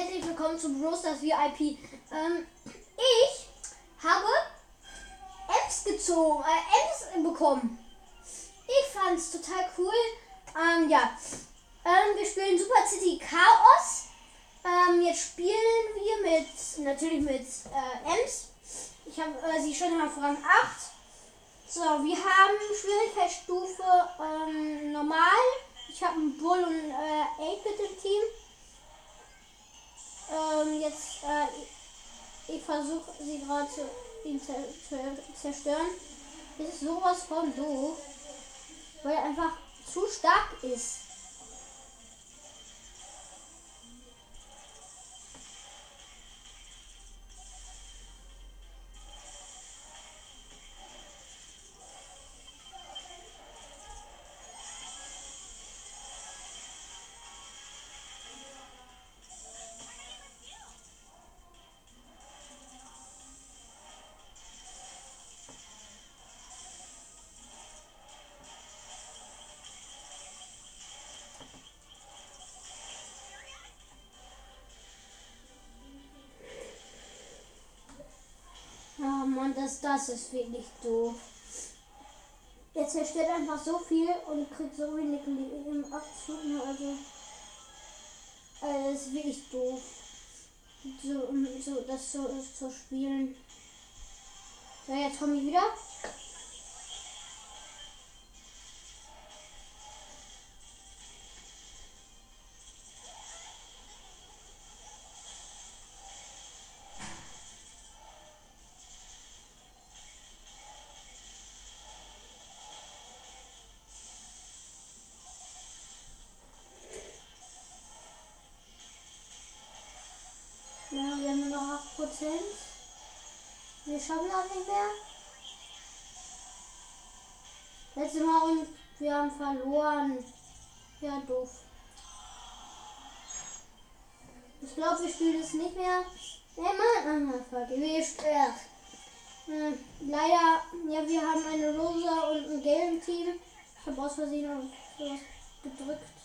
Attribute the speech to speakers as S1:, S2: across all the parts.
S1: herzlich willkommen zum Roasters VIP. Ähm, ich habe Apps gezogen, äh, Apps bekommen. Ich fand's total cool. Ähm, ja. Ähm, wir spielen Super City Chaos. Ähm, jetzt spielen wir mit, natürlich mit äh, Ems. Ich habe äh, sie schon auf Rang 8. So, wir haben Schwierigkeitsstufe ähm, normal. Ich habe einen Bull und äh, 8-Bit im Team. Ähm, jetzt, äh, ich versuche sie gerade zu zer zerstören. Das ist sowas von doof. Weil er einfach zu stark ist. Das, ist wirklich doof. Er zerstört einfach so viel und kriegt so wenig im Abzug. Ne? Also, also, das ist wirklich doof. So, so, das so zu spielen. So, jetzt Tommy wieder. Wir das nicht mehr. Letztes Mal und wir haben verloren. Ja, doof. Ich glaube, wir spielen es nicht mehr. Nee, Mann, fuck, wir stört. Hm, leider, ja, wir haben eine rosa und ein gelben Team. Ich habe aus Versehen sowas gedrückt.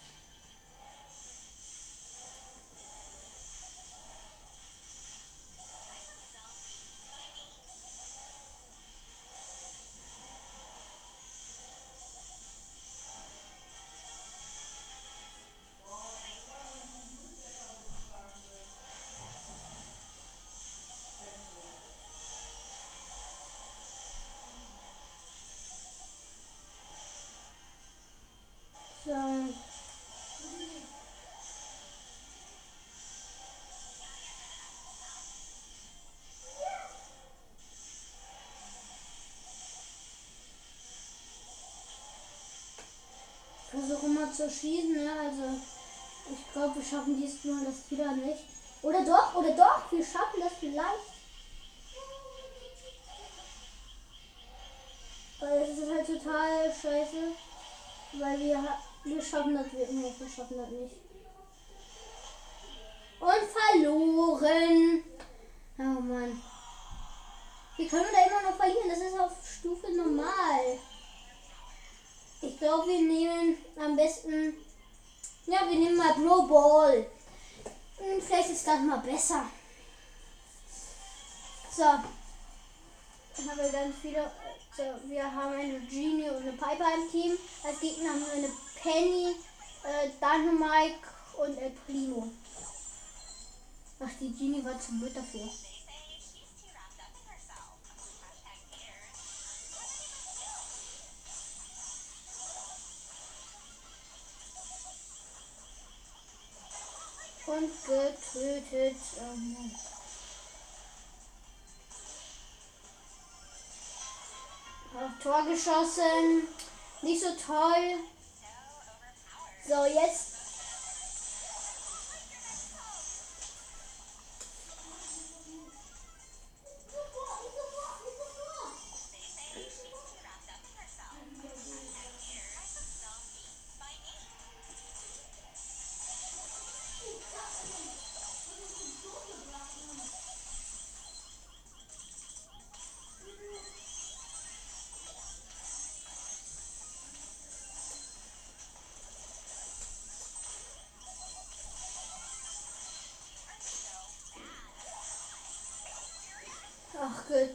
S1: Schießen, ne? Also ich glaube, wir schaffen diesmal das wieder nicht. Oder doch, oder doch, wir schaffen das vielleicht. Weil es ist halt total scheiße. Weil wir, wir schaffen das wirklich nicht. Wir schaffen das nicht. Und verloren. Oh Mann. Wie können wir da immer noch verlieren? Das ist auf Stufe normal. Ich glaube, wir nehmen am besten. Ja, wir nehmen mal Blow Ball. Hm, Vielleicht ist das mal besser. So. Dann haben wir ganz viele. So, wir haben eine Genie und eine Piper im Team. Als Gegner haben wir eine Penny, äh, Dynamite und El Primo. Ach, die Genie war zu blöd dafür. Und getötet. Mann. Auf Tor geschossen. Nicht so toll. So, jetzt.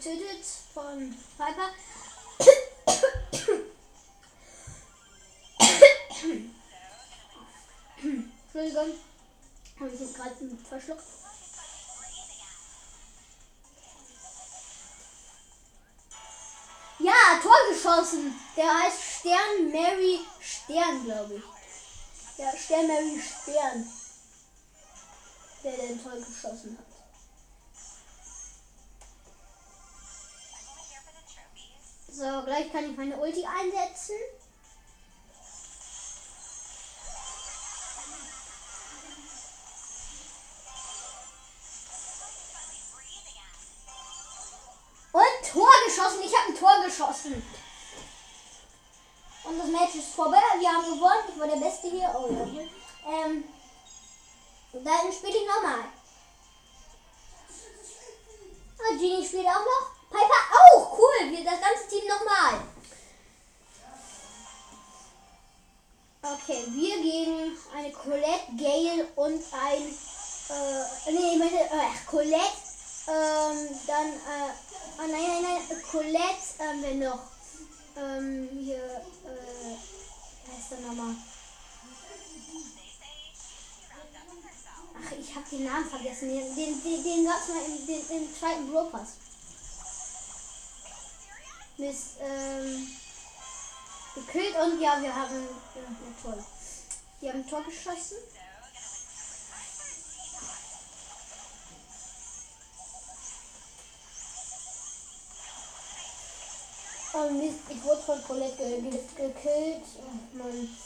S1: Getötet von Piper. Entschuldigung. Habe ich jetzt gerade verschluckt. Ja, Tor geschossen. Der heißt Stern Mary Stern, glaube ich. Ja, Stern Mary Stern. Der den Tor geschossen hat. So, gleich kann ich meine Ulti einsetzen. Und Tor geschossen. Ich habe ein Tor geschossen. Und das Match ist vorbei. Wir haben gewonnen. Ich war der Beste hier. Oh ja. Ähm, dann spiele ich nochmal. Ah, Genie spielt auch noch. Piper auch. Cool. Wir, das ganze Team nochmal. Okay, wir gegen eine Colette, Gale und ein. Äh, nee, ich meine, äh, Colette, ähm, dann, äh, oh nein, nein, nein, Colette, ähm, wer noch? Ähm, hier, äh, wer heißt der nochmal? Ach, ich hab den Namen vergessen. Den, den, den, den gab's mal im, den, im zweiten Brawl Miss, ähm, gekillt und ja, wir haben, ja, toll. Wir haben ein Tor geschossen. Oh Mist, ich wurde von Colette ge ge gekillt. Oh Mann.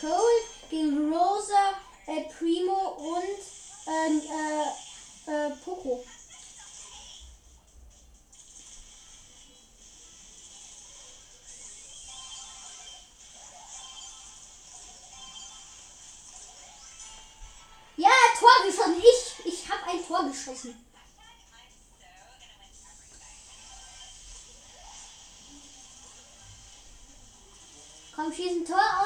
S1: Cold gegen Rosa, äh, Primo und ähm, äh, äh, Poco. Ja, Tor geschossen. Ich, ich habe ein Tor geschossen. Komm, schieß ein Tor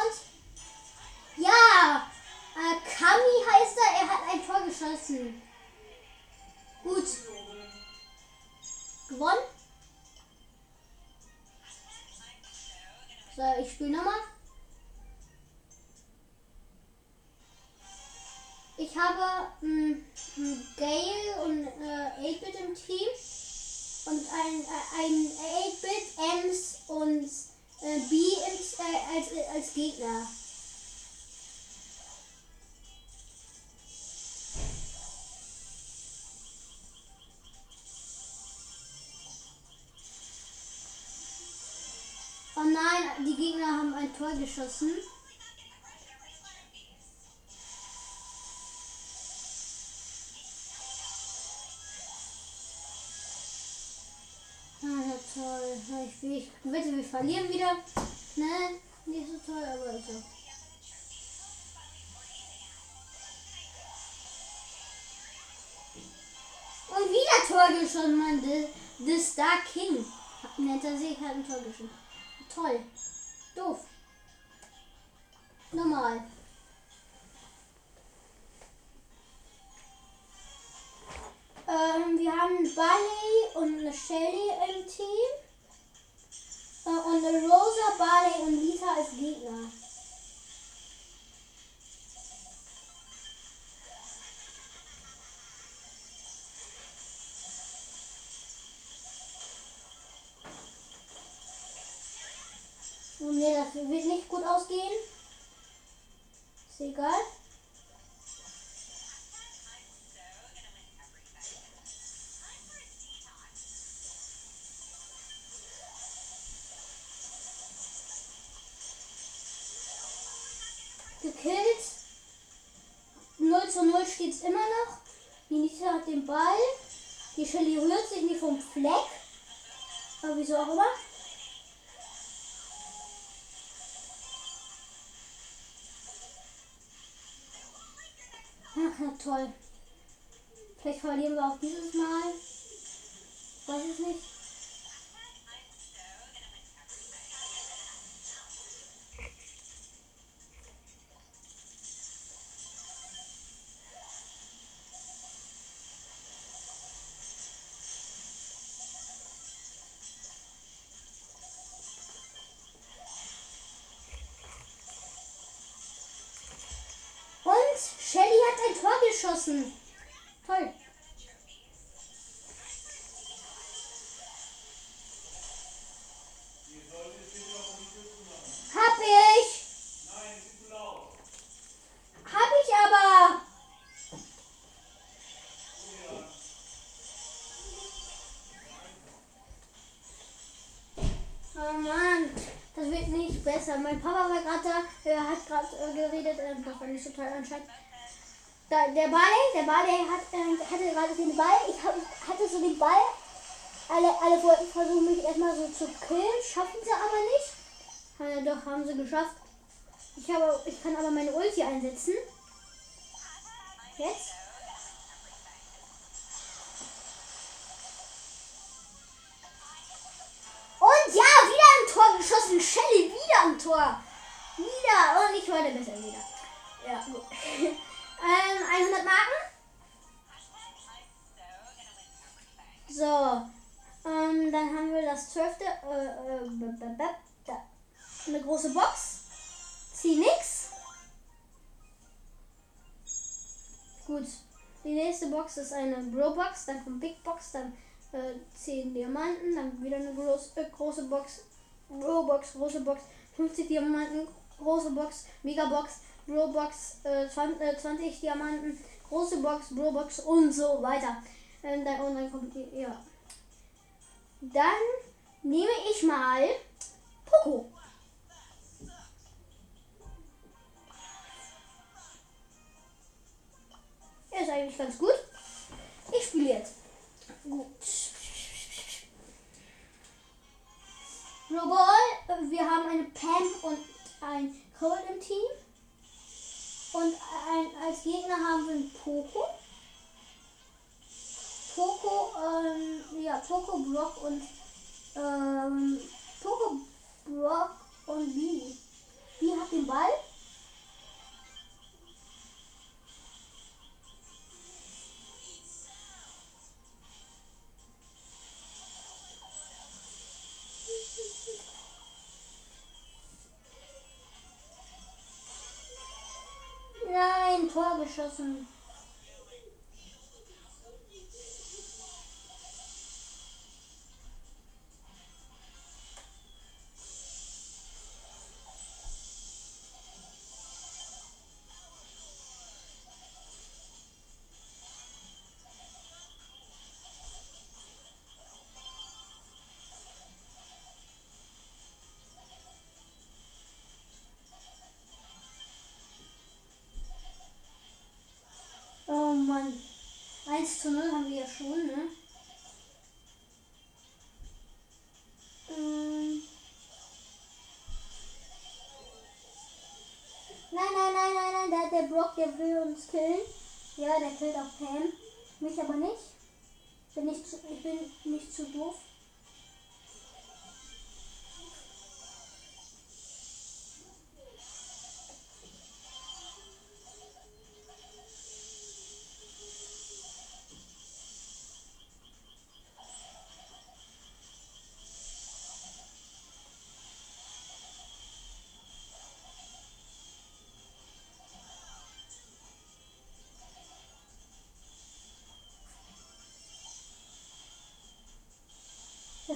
S1: ein die Gegner haben ein Tor geschossen. Ah, ja, toll. Ich, ich wette, wir verlieren wieder. Ne, nicht so toll, aber ist so. Und wieder Tor geschossen, Mann. The, the Star King. Nennt er sich, hat ein Tor geschossen. Toll. Doof. Normal. Ähm, wir haben Barley und eine Shelly im Team. Äh, und eine Rosa, Barley und Lisa als Gegner. Wird nicht gut ausgehen. Ist egal. Gekillt. 0 zu 0 steht es immer noch. Die hat den Ball. Die Shelly rührt sich nicht vom Fleck. Aber wieso auch immer. Toll. Vielleicht verlieren wir auch dieses Mal. Weiß es nicht. Geschossen. Toll. Hab ich. Hab ich aber. Oh Mann, das wird nicht besser. Mein Papa war gerade da, er hat gerade äh, geredet, äh, das war nicht so toll anscheinend. Da, der Ball, der Ball, der hat, äh, hatte gerade den Ball. Ich hab, hatte so den Ball. Alle, alle wollten versuchen, mich erstmal so zu killen, schaffen sie aber nicht. Ja, doch, haben sie geschafft. Ich, habe, ich kann aber meine Ulti einsetzen. Jetzt. Und ja, wieder ein Tor geschossen. Shelly wieder am Tor. Wieder. Und ich wollte besser wieder. Ja, gut. ähm, 100 Marken. So. Ähm, dann haben wir das zwölfte. Äh, äh, da. Eine große Box. Zieh nix. Gut. Die nächste Box ist eine Bro Box, dann kommt Big Box, dann äh, 10 Diamanten, dann wieder eine groß, äh, große Box, Bro Box, große Box, 50 Diamanten, große Box, Mega Box, äh, 20, äh, 20 Diamanten, große Box, Bro Box und so weiter. Ähm, dann, und dann kommt die, ja. Dann nehme ich mal Poco. Er ist eigentlich ganz gut. Ich spiele jetzt. Gut. Robol, wir haben eine Pam und ein Cold im Team. Und ein, als Gegner haben wir einen Poco. Poco, ähm, ja, Poco, Brock und, ähm, Poco, Brock und Bibi. Bibi hat den Ball. Tor Der will uns killen. Ja, der killt auch Pam. Mich aber nicht. Bin nicht zu, ich bin nicht zu doof.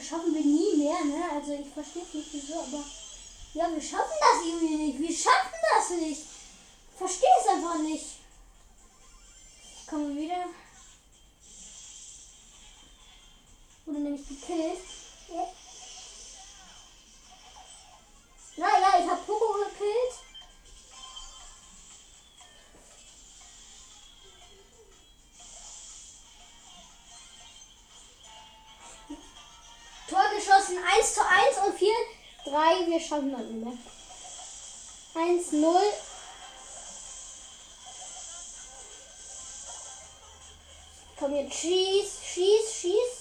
S1: Schaffen wir nie mehr, ne? Also ich verstehe nicht wieso, aber Ja, wir schaffen das irgendwie nicht. Wir schaffen das nicht. Verstehe es einfach nicht. Kommen wir wieder. Wurde nämlich gekillt. Ja. Naja, ich habe Poco gekillt. Geschossen, 1 zu 1 und 4, 3, wir schaffen das nicht mehr. 1, 0. Komm jetzt, schieß, schieß, schieß.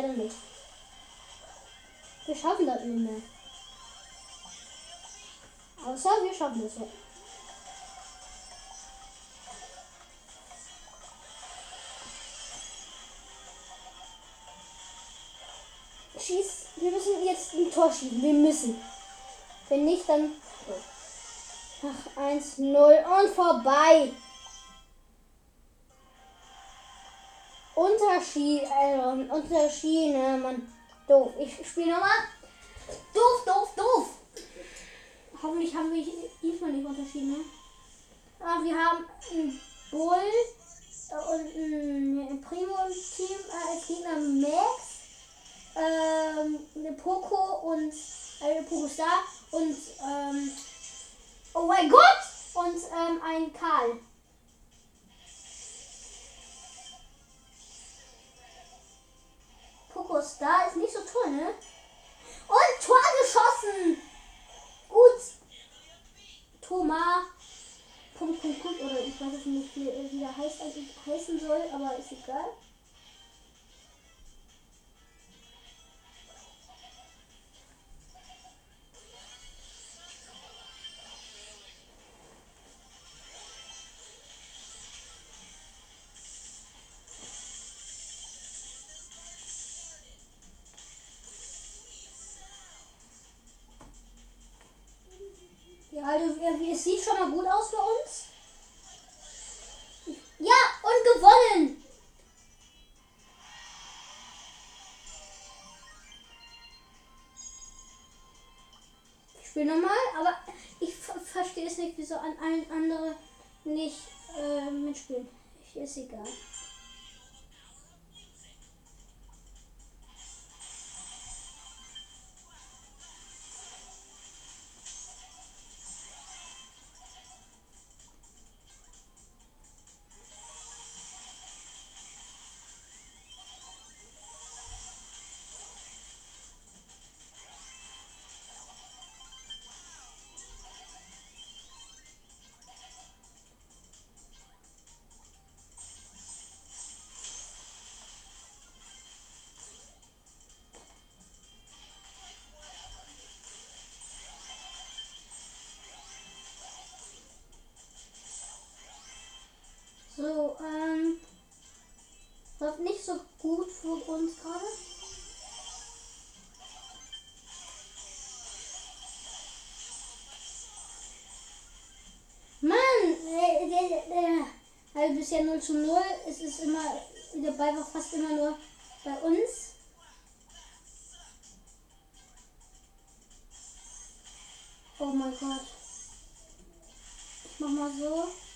S1: Leider nicht. Wir schaffen das nicht mehr. Außer wir schaffen es ja. Schieß. Wir müssen jetzt ein Tor schießen. Wir müssen. Wenn nicht, dann. Ach, 1-0 und vorbei. Unterschied, äh, Unterschiede, Mann. Doof. Ich spiele nochmal. Doof, doof, doof. Hoffentlich haben wir diesmal nicht unterschieden, ne? Ah, wir haben einen Bull äh, und ein Primo im Team äh, als Gegner Max, ähm, eine Poco und eine Poco Star und ähm, oh mein Gott und ähm, ein Karl. Poco Star ist nicht so toll, ne? Und Tor geschossen! Gut. Thomas. Punkt, Punkt, Punkt. Oder ich weiß nicht, wie, wie der heißt, also heißen soll, aber ist egal. Es sieht schon mal gut aus für uns. Ja, und gewonnen. Ich spiele nochmal, aber ich ver- verstehe es nicht, wieso an allen anderen nicht äh, mitspielen. Ist egal. Also bisher 0 zu 0. Es ist immer. Der Ball war fast immer nur bei uns. Oh mein Gott. Ich mach mal so.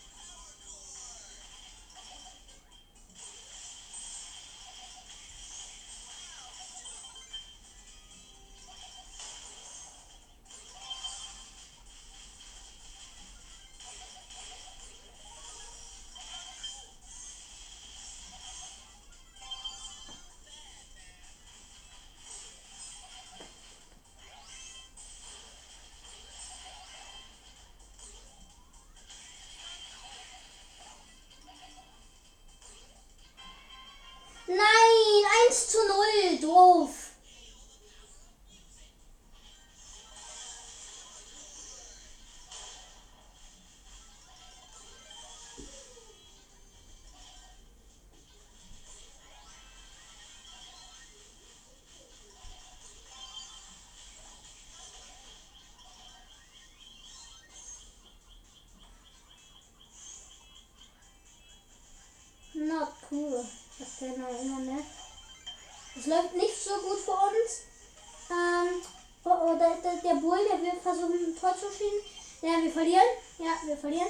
S1: Wir verlieren. Ja, wir verlieren.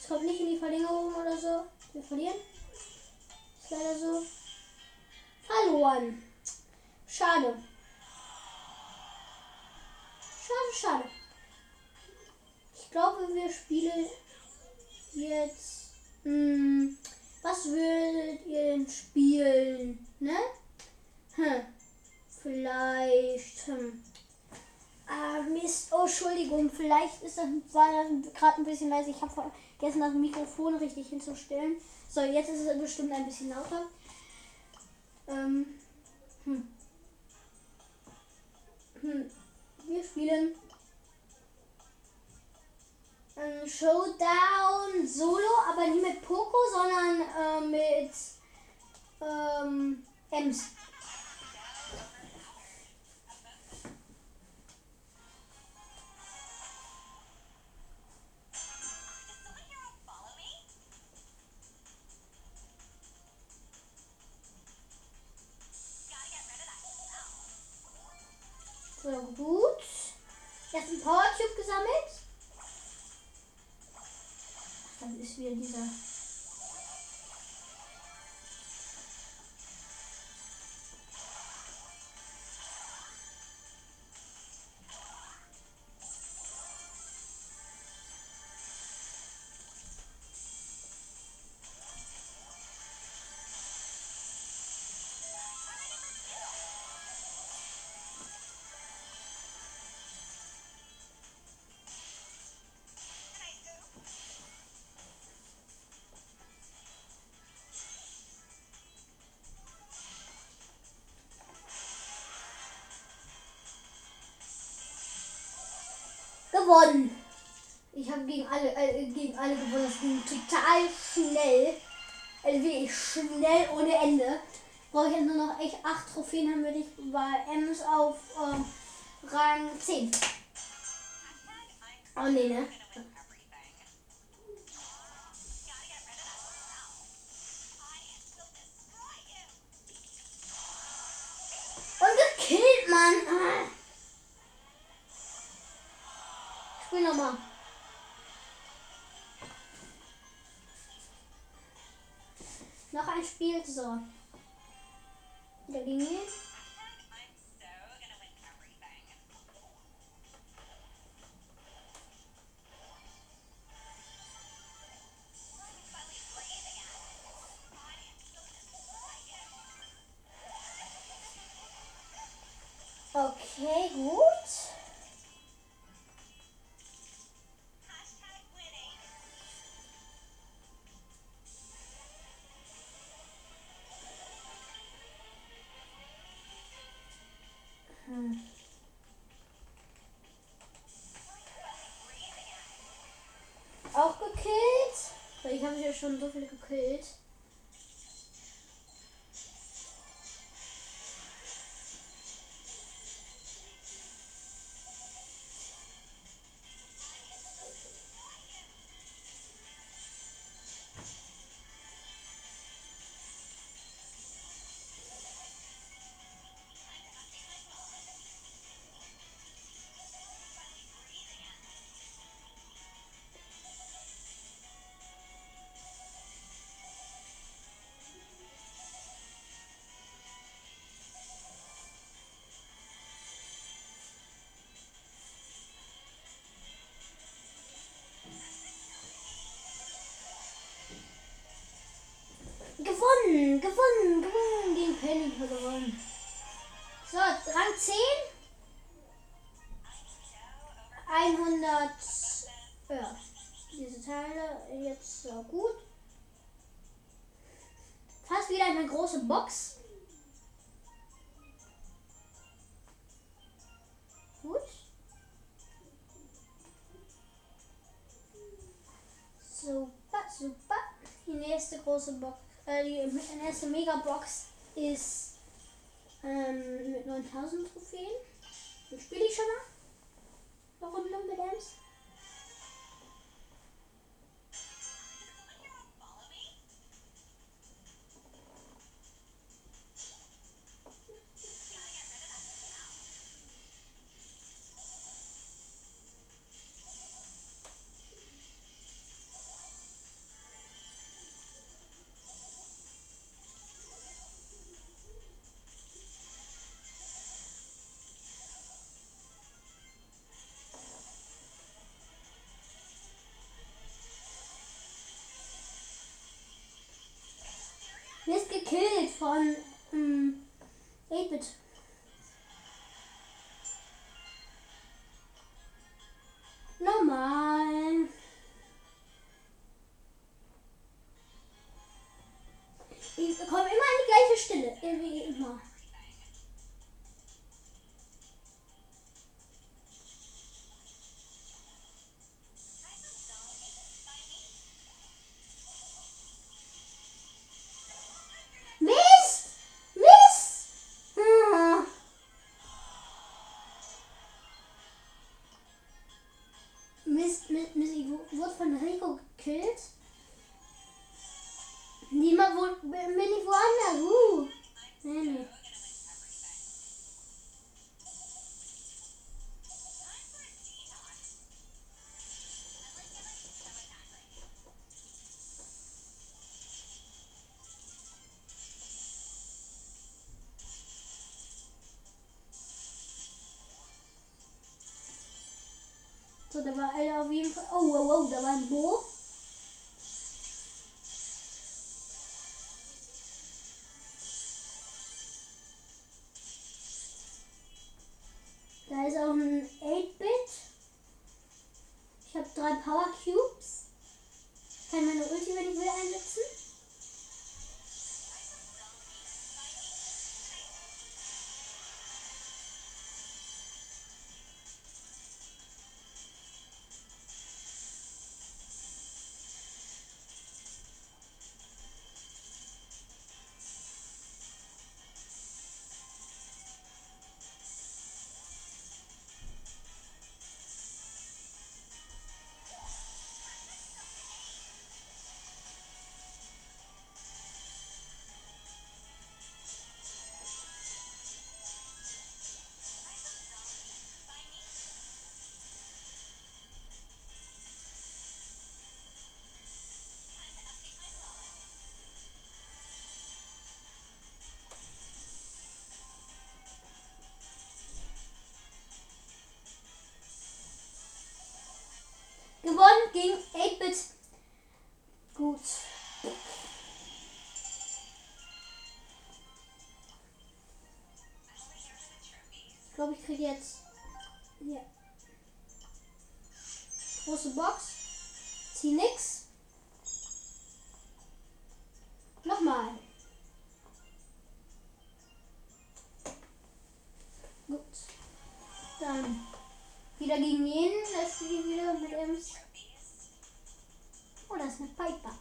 S1: Es kommt nicht in die Verlängerung oder so. Wir verlieren. Ist leider so. Verloren. Schade. Schade, schade. Ich glaube, wir spielen jetzt. Hm, was würdet ihr denn spielen? Ne? Hm. Vielleicht. Hm. Ah, Mist. Oh, Entschuldigung. Vielleicht ist das, war das gerade ein bisschen leise. Ich habe vergessen, das Mikrofon richtig hinzustellen. So, jetzt ist es bestimmt ein bisschen lauter. Ähm. Hm. Hm. Wir spielen ähm, Showdown Solo, aber nicht mit Poco, sondern äh, mit ähm, Ems. Gewonnen. Ich habe gegen alle, äh, gegen alle gewonnen. Das ging total schnell. Also wirklich schnell ohne Ende. Brauche ich jetzt nur noch echt 8 Trophäen, dann würde ich bei Ems auf ähm, Rang 10. Oh nee, ne? Spiel, so. Große Box. Gut. Super, super. Die nächste große Box. Äh, die erste Megabox ist ähm, mit 9000 Trophäen. Dann spiele ich schon mal. Eine Runde mit Ems. so da war alle auf jeden Fall. Oh, wow, wow, da war ein Bo. Jetzt. Hier. Große Box. Zieh nix. Nochmal. Gut. Dann wieder gegen jeden. Das wieder mit dem. Oh, das ist eine Piper.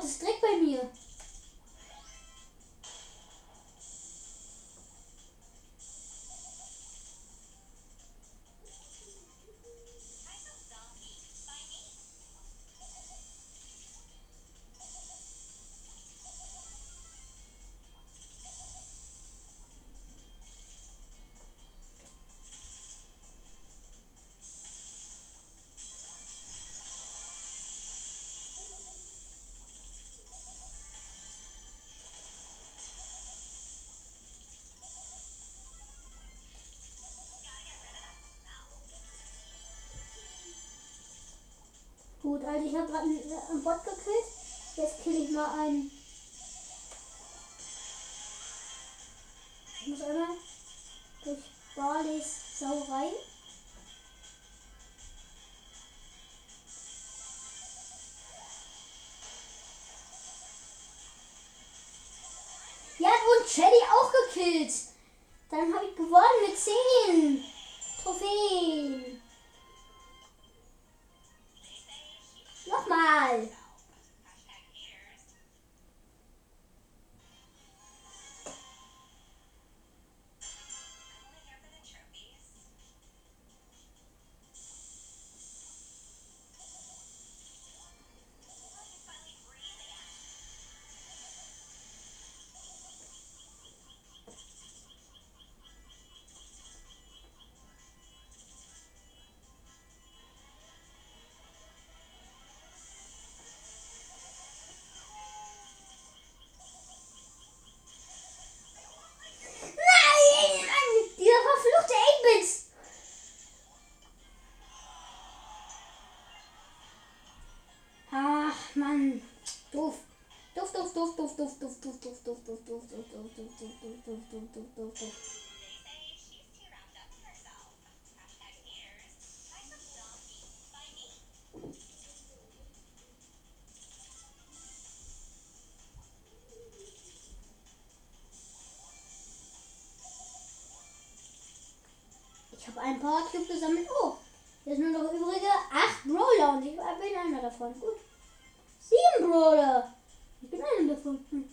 S1: district habe gerade einen äh, Bot gekillt. Jetzt kill ich mal einen. Ich muss einmal durch Barleys Sau rein. Ja, und Shelly auch gekillt. Dann habe ich gewonnen mit 10 Trophäen. Doof, doof, doof, doof, doof. Ich habe ein Power Cube gesammelt. Oh, jetzt nur noch übrige 8 Brawler und ich bin einer davon. Gut. 7 Brawler. Ich bin einer davon. Hm.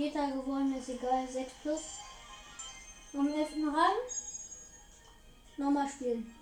S1: Vierter geworden ist egal. 6 plus. Im 11. Rang. Nochmal spielen.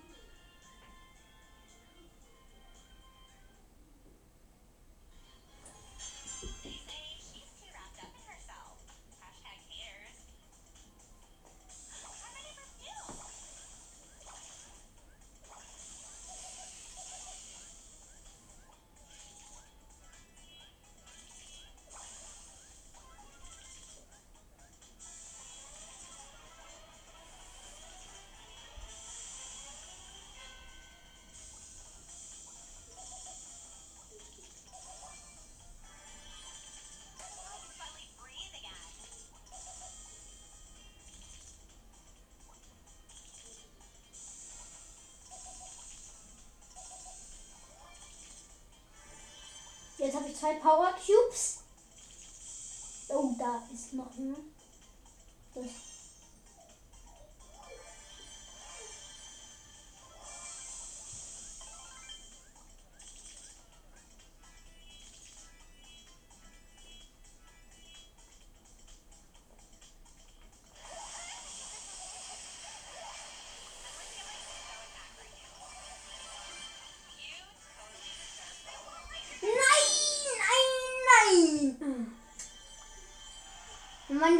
S1: Zwei Power Cubes. Oh, da ist noch ein. Das.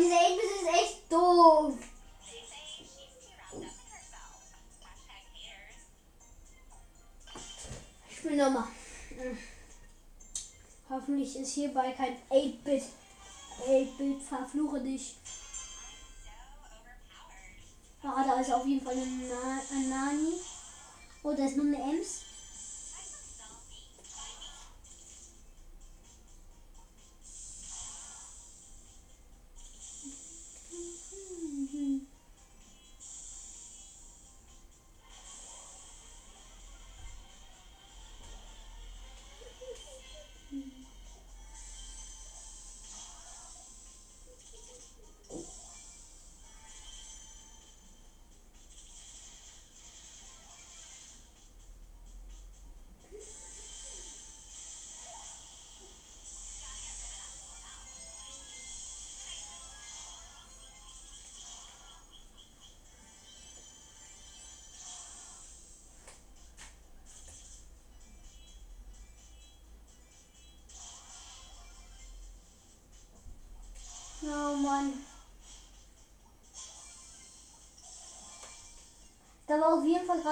S1: Mann, dieser 8 ist echt doof. Ich spiele nochmal. Hoffentlich ist hierbei kein 8-Bit. 8-Bit, verfluche dich. Ah, da ist auf jeden Fall ein, Na ein Nani. Oh, da ist noch eine Ems.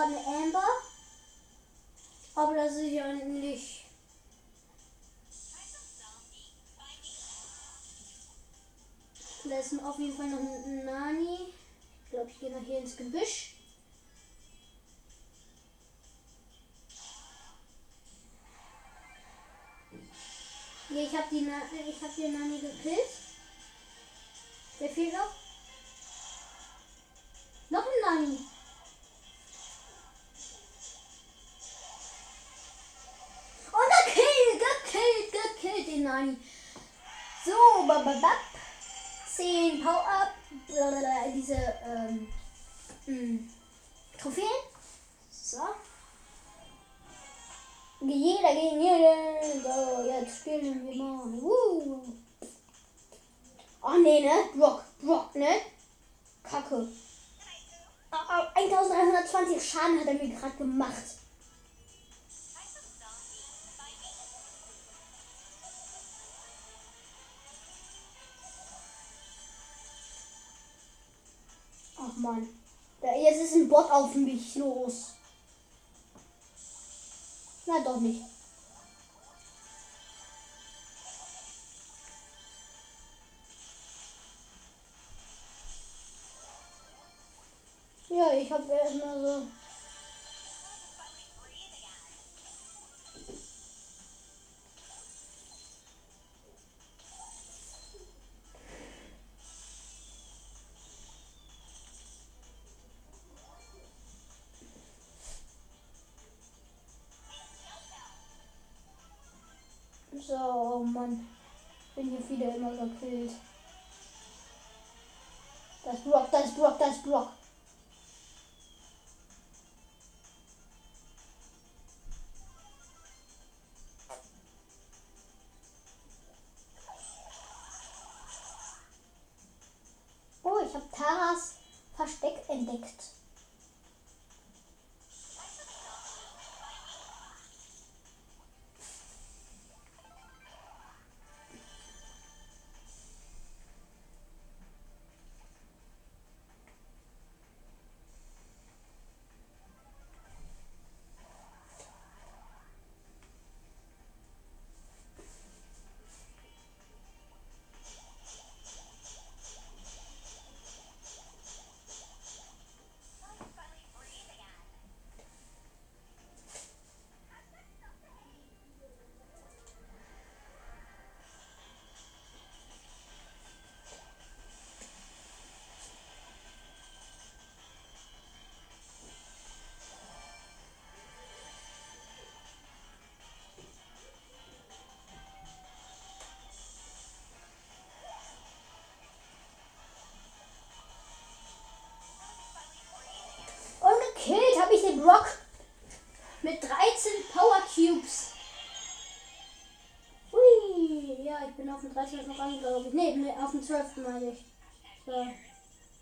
S1: Eine Amber. Aber das ist ja nicht. Da ist auf jeden Fall noch ein Nani. Ich glaube, ich gehe mal hier ins Gebüsch. Ja, ich habe Na ich hab die Nani gekillt. Wer fehlt noch? Noch ein Nani. 10 Power-Up. Diese ähm, mh, Trophäen. So. Jeder gegen jeden. So, jetzt spielen wir mal. Woo. Oh nee, ne? Brock, Brock, ne? Kacke. 1120 Schaden hat er mir gerade gemacht. Ach man. Jetzt ist ein Bot auf mich los. Na doch nicht. Ja, ich habe erstmal. So, 13 ist noch einen, glaube ich. Nee, auf dem 12. meine ich. So.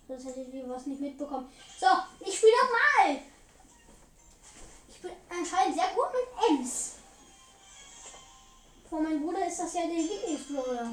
S1: Das hätte ich was nicht mitbekommen. So, ich spiele nochmal. Ich bin anscheinend sehr gut mit Ems. Vor meinem Bruder ist das ja der Lieblingsflora.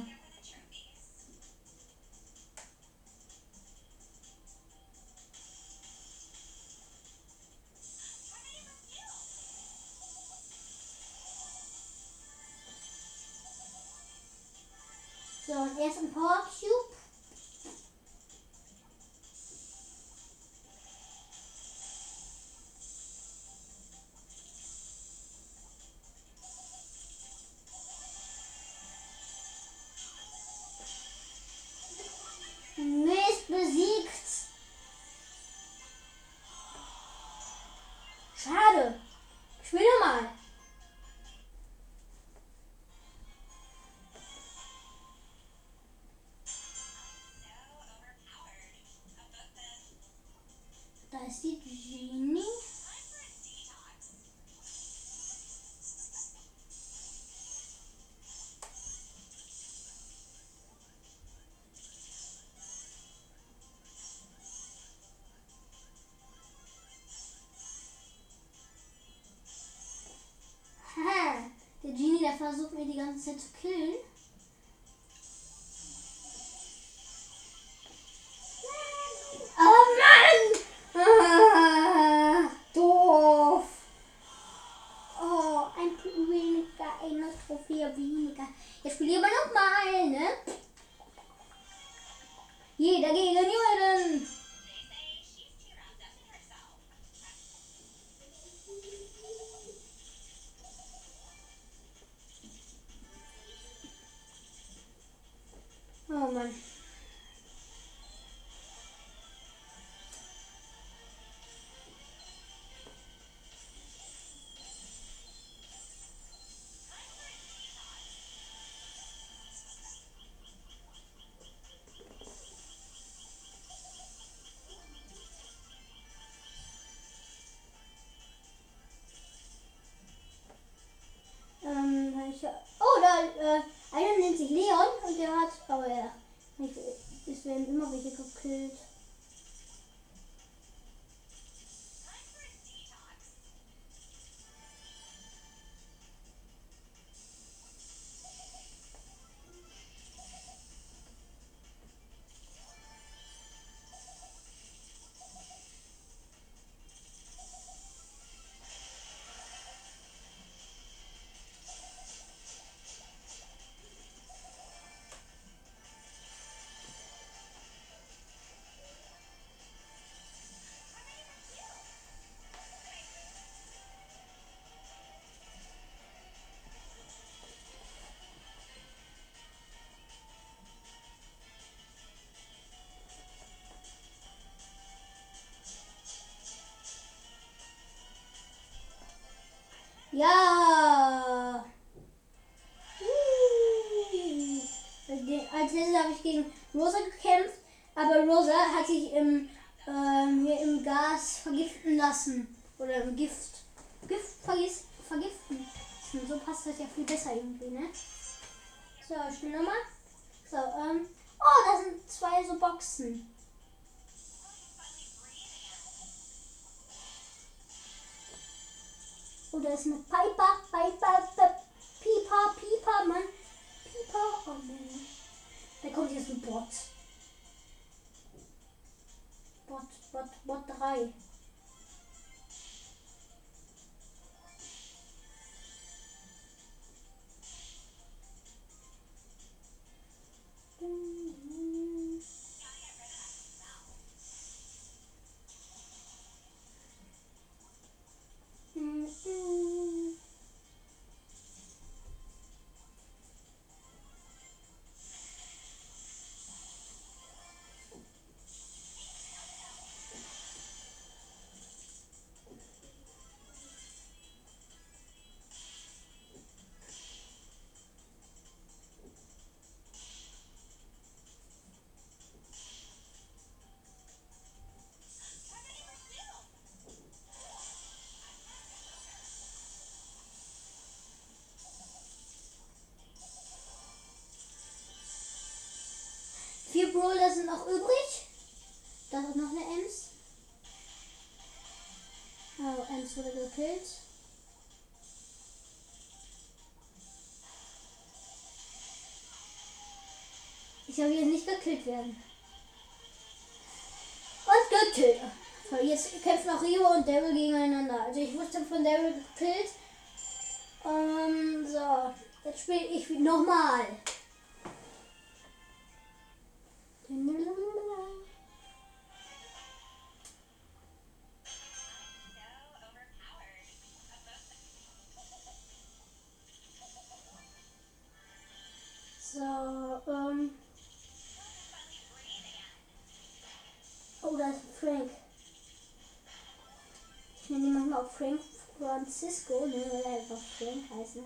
S1: Versucht mir die ganze Zeit zu killen. Ist eine Piper, Piper, Piper, Piper, Mann. Piper, oh man. Da kommt jetzt ein Bot. Bot, Bot, Bot 3. noch übrig. Da ist noch eine Ems. Oh, Ems wurde gekillt. Ich soll jetzt nicht gekillt werden. Und gekillt. So, jetzt kämpfen auch Rio und Daryl gegeneinander. Also ich wusste von Daryl gekillt. Ähm, so. Jetzt spiele ich nochmal. Francisco, ne, weil er einfach Frank heißt, ne?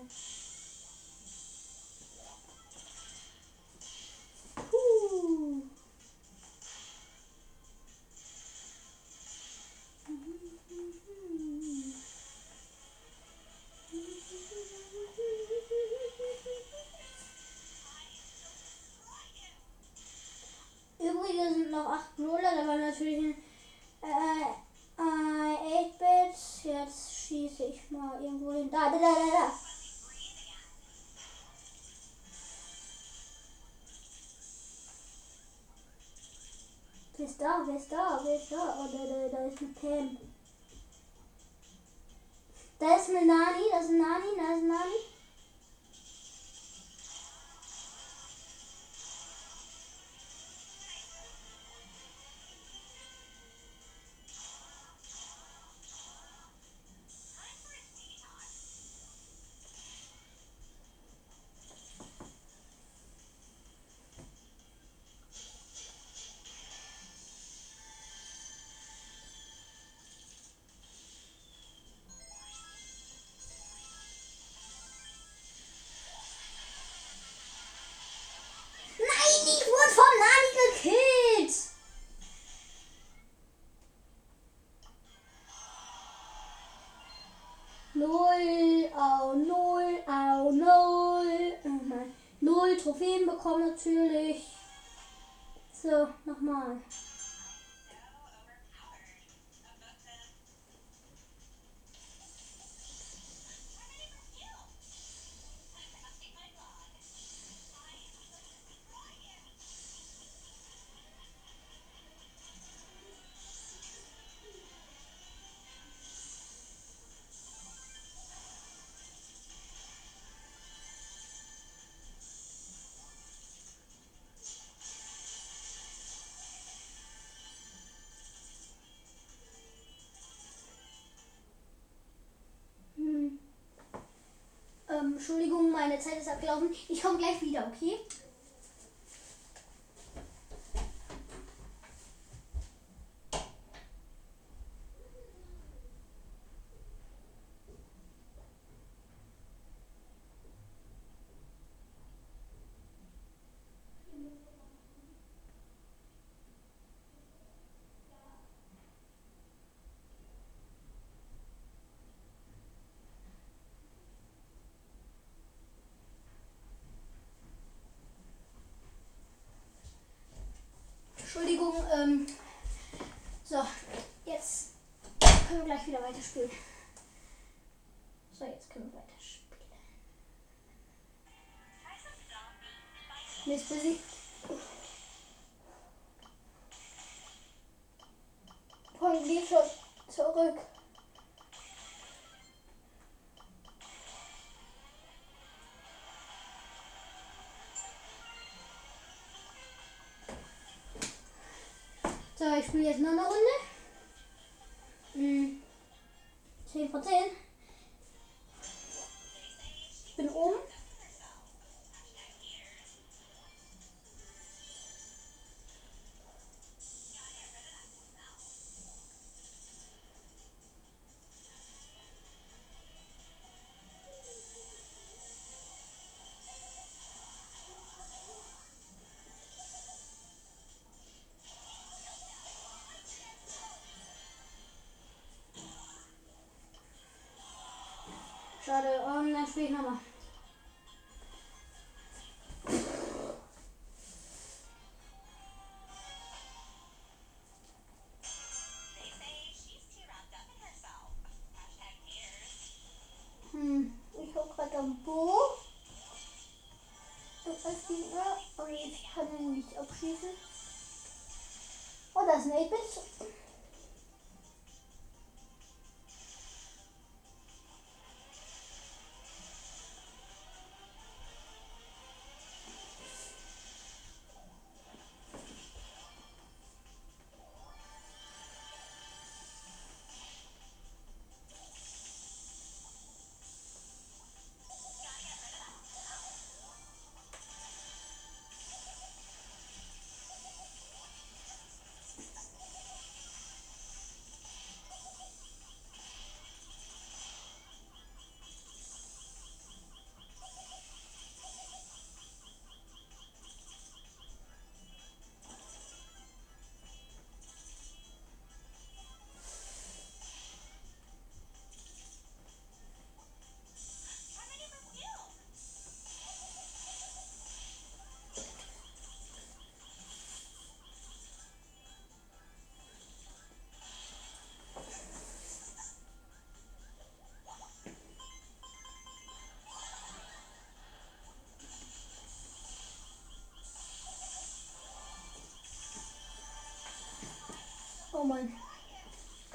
S1: Wer ist da? Wer ist da? Wer ist da? Oh, da, da, da ist ein Pam. Da ist eine Nani, da ist ein Nani, da ist ein Nani. Meine Zeit ist abgelaufen. Ich komme gleich wieder, okay? Entschuldigung, ähm. So, jetzt können wir gleich wieder weiterspielen. So, jetzt können wir weiterspielen. Mist busy. Komm, geh schon zurück. So, ich spiele jetzt noch eine Runde. 10 von 10. und dann spiele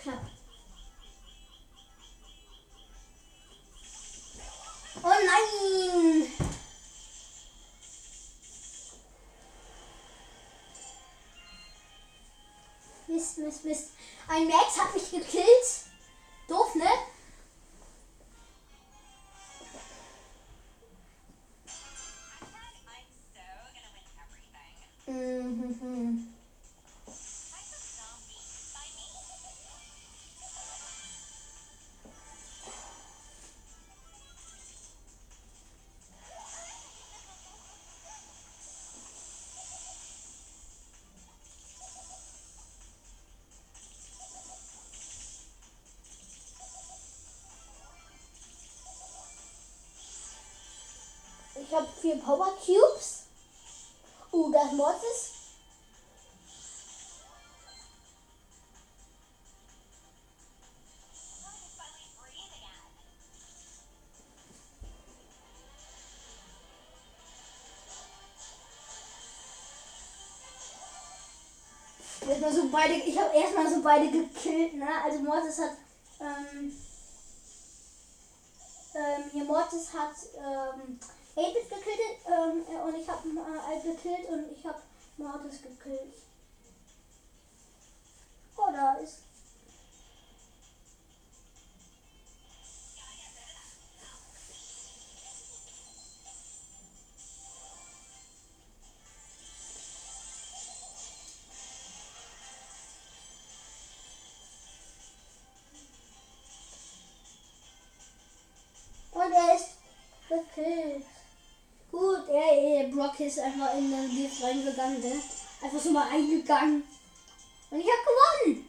S1: Knapp. Oh nein! Mist, Mist, Mist. Ich habe vier Power Cubes. Uh, das Mortis. Erstmal so beide, ich habe erstmal so beide gekillt, ne? Also Mortis hat, ähm, ähm, hier Mortis hat, ähm, 8-Bit gekillt ähm, äh, und ich habe äh, Alt gekillt und ich habe ist einfach in den Gift reingegangen, ne? Einfach so mal eingegangen. Und ich gewonnen! Gewonnen!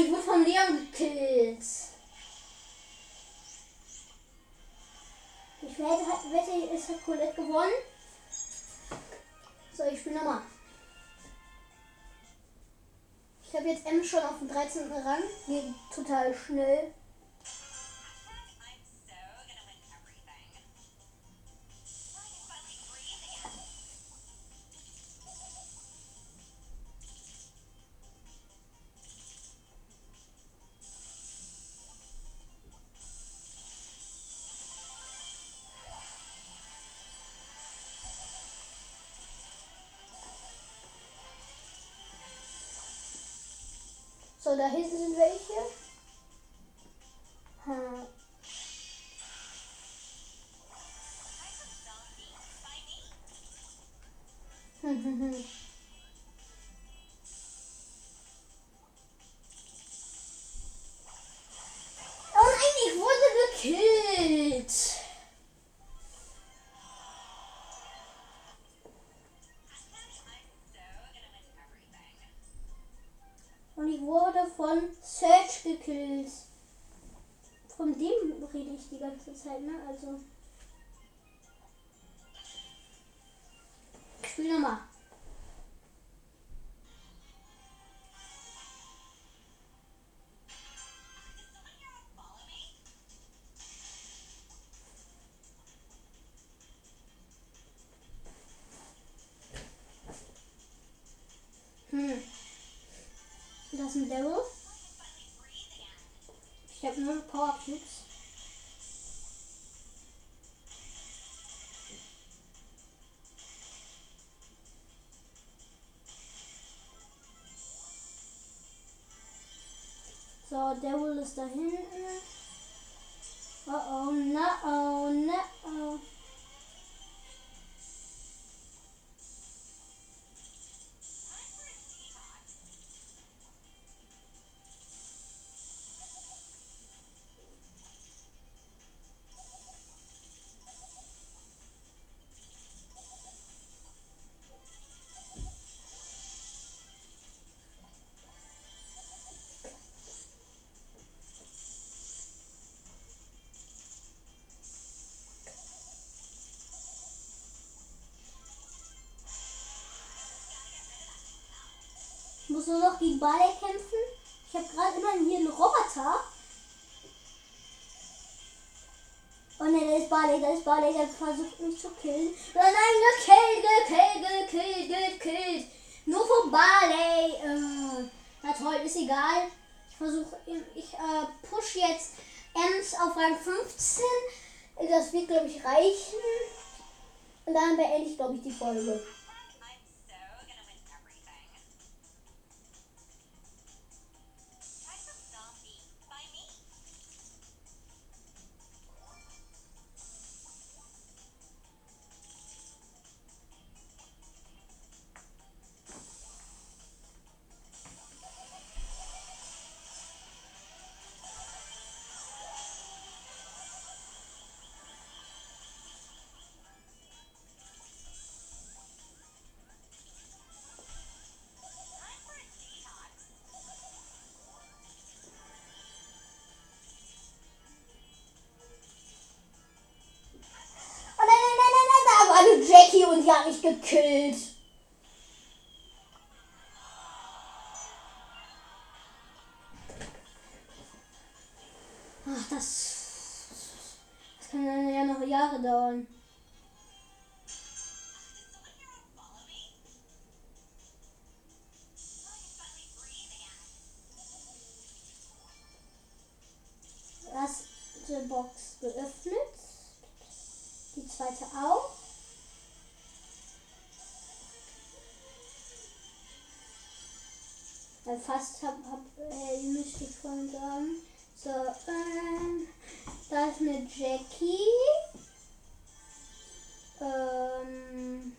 S1: Ich wurde vom Leon gekillt. Ich wette, wette es hat Colette gewonnen. So, ich spiele nochmal. Ich habe jetzt M schon auf dem 13. Rang. Geht total schnell. Da hinten ich die ganze Zeit, ne? Also. Spiel nochmal. Hm. Das ist ein Devil. Ich habe nur Power So, Devil ist da hinten. Oh oh, na oh, na nur noch gegen Barley kämpfen. Ich habe gerade immerhin hier einen Roboter. Oh ne, da ist Barley, da ist Barley, der versucht mich zu killen. Oh nein, gekillt, gekillt, gekillt, gekillt. Nur von Barley. Äh, na toll, ist egal. Ich versuche, ich äh, push jetzt Ems auf Rang 15. Das wird, glaube ich, reichen. Und dann beende ich, glaube ich, die Folge. Gekillt. Ach, das, das kann dann ja noch Jahre dauern. Erste Box geöffnet. Die zweite auch. Fast hab, hab äh, die müsste ich vorhin sagen. So, ähm, da ist eine Jackie. Ähm,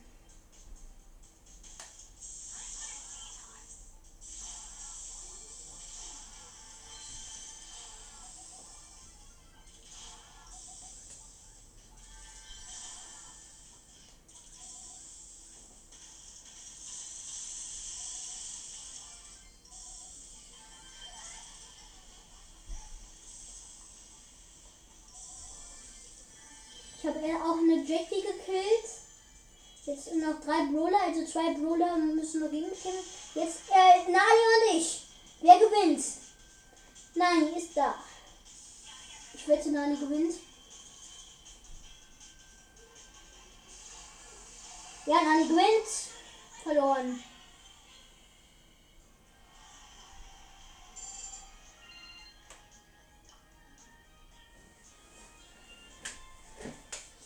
S1: zwei Brawler müssen noch gegen mich kämpfen. Jetzt, äh, Nani und ich. Wer gewinnt? Nani ist da. Ich wette, Nani gewinnt. Ja, Nani gewinnt. Verloren.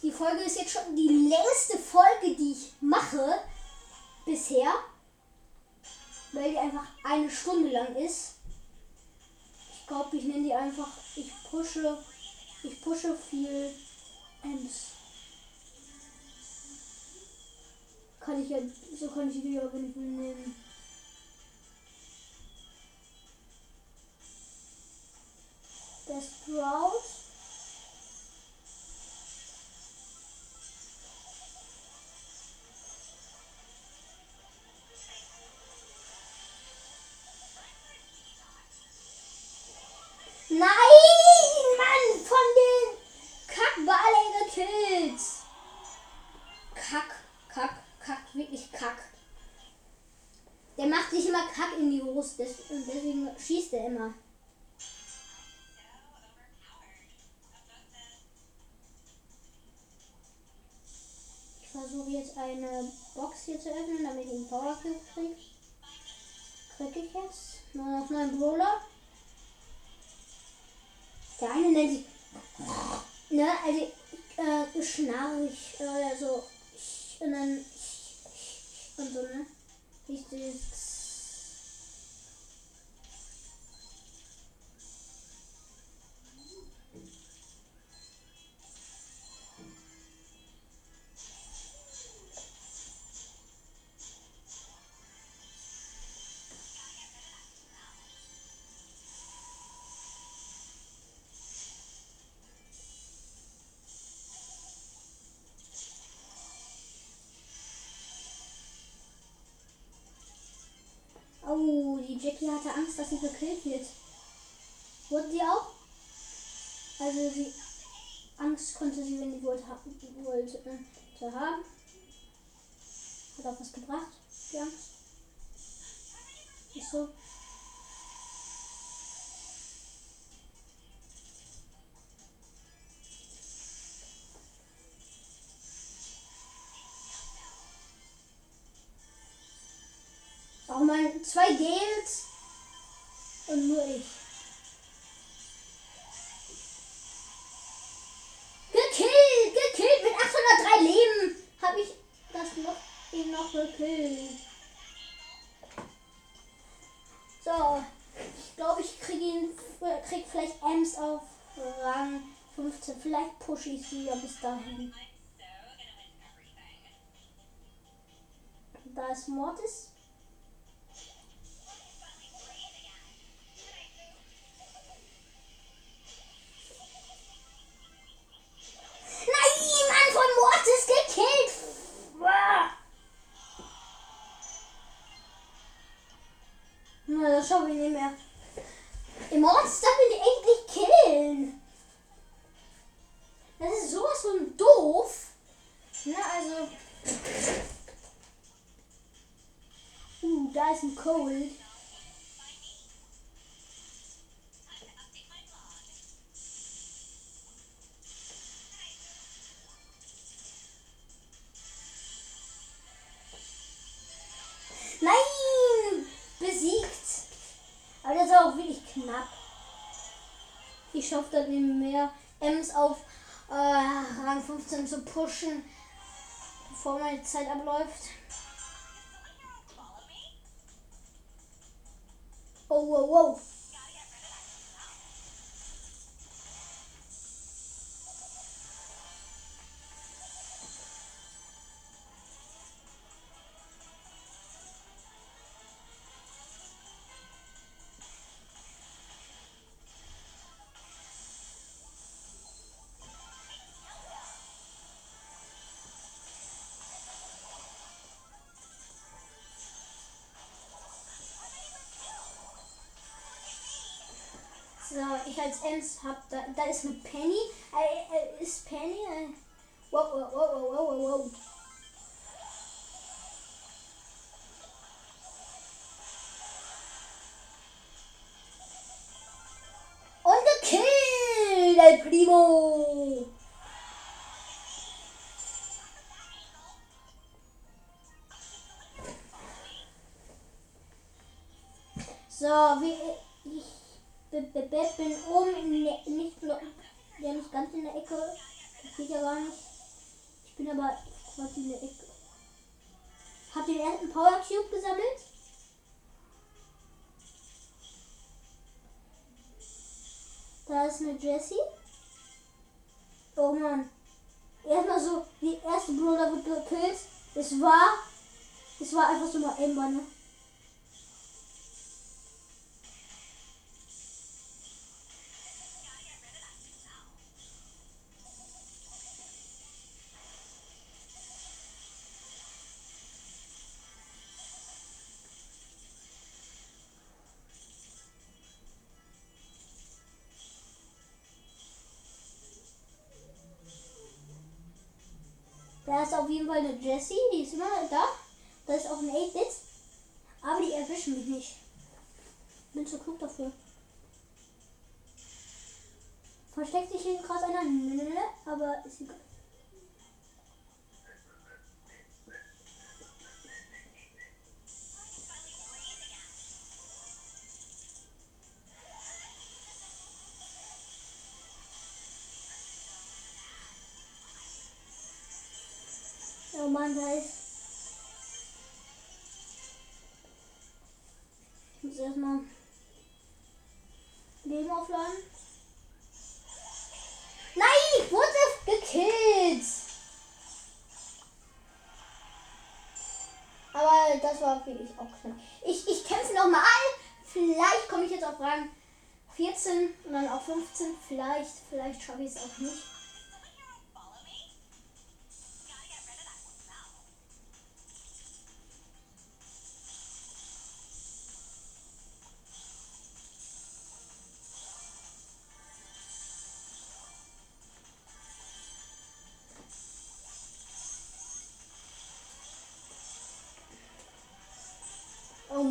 S1: Die Folge ist jetzt schon die längste Folge, die ich mache bisher. Weil die einfach eine Stunde lang ist. Ich glaube, ich nenne die einfach, ich pushe, ich pushe viel Ems. Kann ich ja, so kann ich die auch nicht nehmen. Der Sprout. Nein, Mann, von den Kackballen gekillt. Kack, kack, kack, wirklich kack. Der macht sich immer Kack in die Hose, deswegen schießt er immer. Ich versuche jetzt eine Box hier zu öffnen, damit ich einen Power kriege. Krieg ich jetzt. Nur noch neun Brawler. Der eine nennt sich. Ne, also äh, schnarrig oder so. Und dann. Und so, ne? Oh, die hatte Angst, dass sie pushe ich sie ja bis dahin. Da ist Mortis. Pushen, bevor meine Zeit abläuft. Oh, wow, wow. Als Ems hab da, da ist eine Penny. Äh, ist Penny? Wow, wow, wow, wow, wow, wow, wow. Und gekillt, El Primo. So, wie Jessie. Oh Mann. Erstmal so, die erste Bruder wird gekillt. Es war, es war einfach so mal Ember, ne? Ist auf jeden Fall eine Jessie, die ist immer da. Da ist auch ein 8-Bit. Aber die erwischen mich nicht. Bin zu klug dafür. Versteckt sich hier gerade einer? Nö, aber ist egal. Mann, da. Ich muss erstmal Leben aufladen. Nein, ich wurde gekillt. Aber das war wirklich auch knapp. Ich, ich kämpfe nochmal. Vielleicht komme ich jetzt auf Rang 14 und dann auf 15. Vielleicht, vielleicht schaffe ich es auch nicht.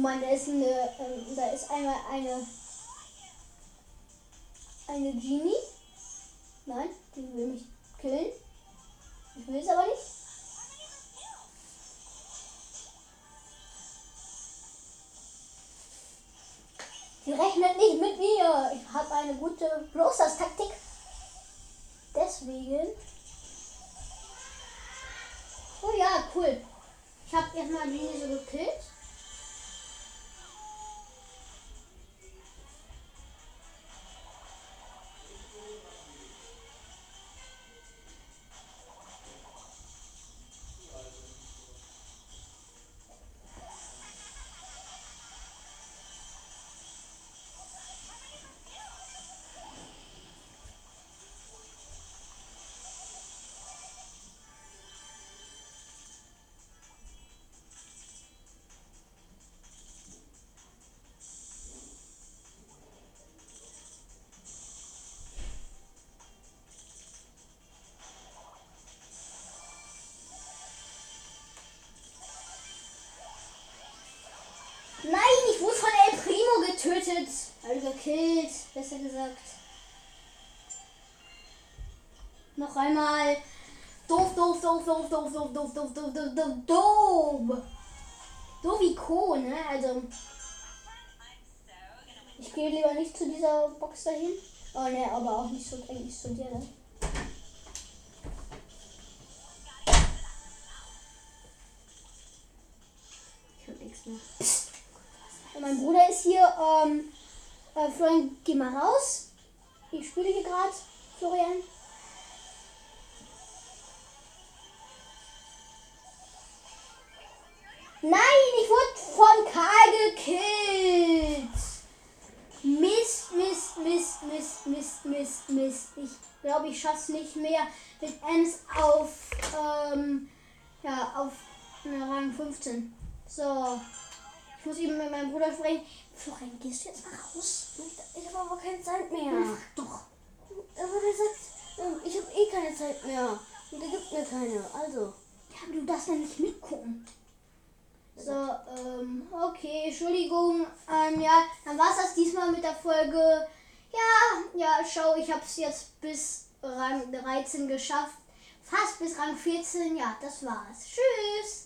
S1: Mann, da ist eine, ähm, da ist einmal eine, eine Genie. Nein, die will mich killen. Ich will es aber nicht. Sie rechnet nicht mit mir. Ich habe eine gute Bloßers-Taktik. Deswegen. Oh ja, cool. Ich habe erstmal die so gekillt. Noch einmal. Doof, doof, doof, doof, doof, doof, doof, doof, doof, doof, doof, doof. Doof wie Co, ne? Also, ich gehe lieber nicht zu dieser Box dahin. Oh ne, aber auch nicht so eigentlich zu dir, ne?
S2: Ich hab nichts mehr.
S1: Und mein Bruder ist hier. Ähm, äh, Florian, geh mal raus. Ich spiele hier gerade, Florian. Von Karl gekillt. Mist, Mist, Mist, Mist, Mist, Mist, Mist. Ich glaube, ich schaff's nicht mehr mit Ems auf, ähm, ja, auf äh, Rang 15. So. Ich muss eben mit meinem Bruder sprechen. Florian, gehst du jetzt mal raus?
S2: Ich, ich habe aber keine Zeit mehr.
S1: Ach, doch.
S2: Aber der sagt, ähm, ich habe eh keine Zeit mehr. Und der gibt mir keine. Also.
S1: Ja, aber du darfst ja nicht mitgucken. So, ähm, okay, Entschuldigung. Ähm, ja, dann war's das diesmal mit der Folge. Ja, ja, schau, ich hab's jetzt bis Rang 13 geschafft. Fast bis Rang 14. Ja, das war's. Tschüss.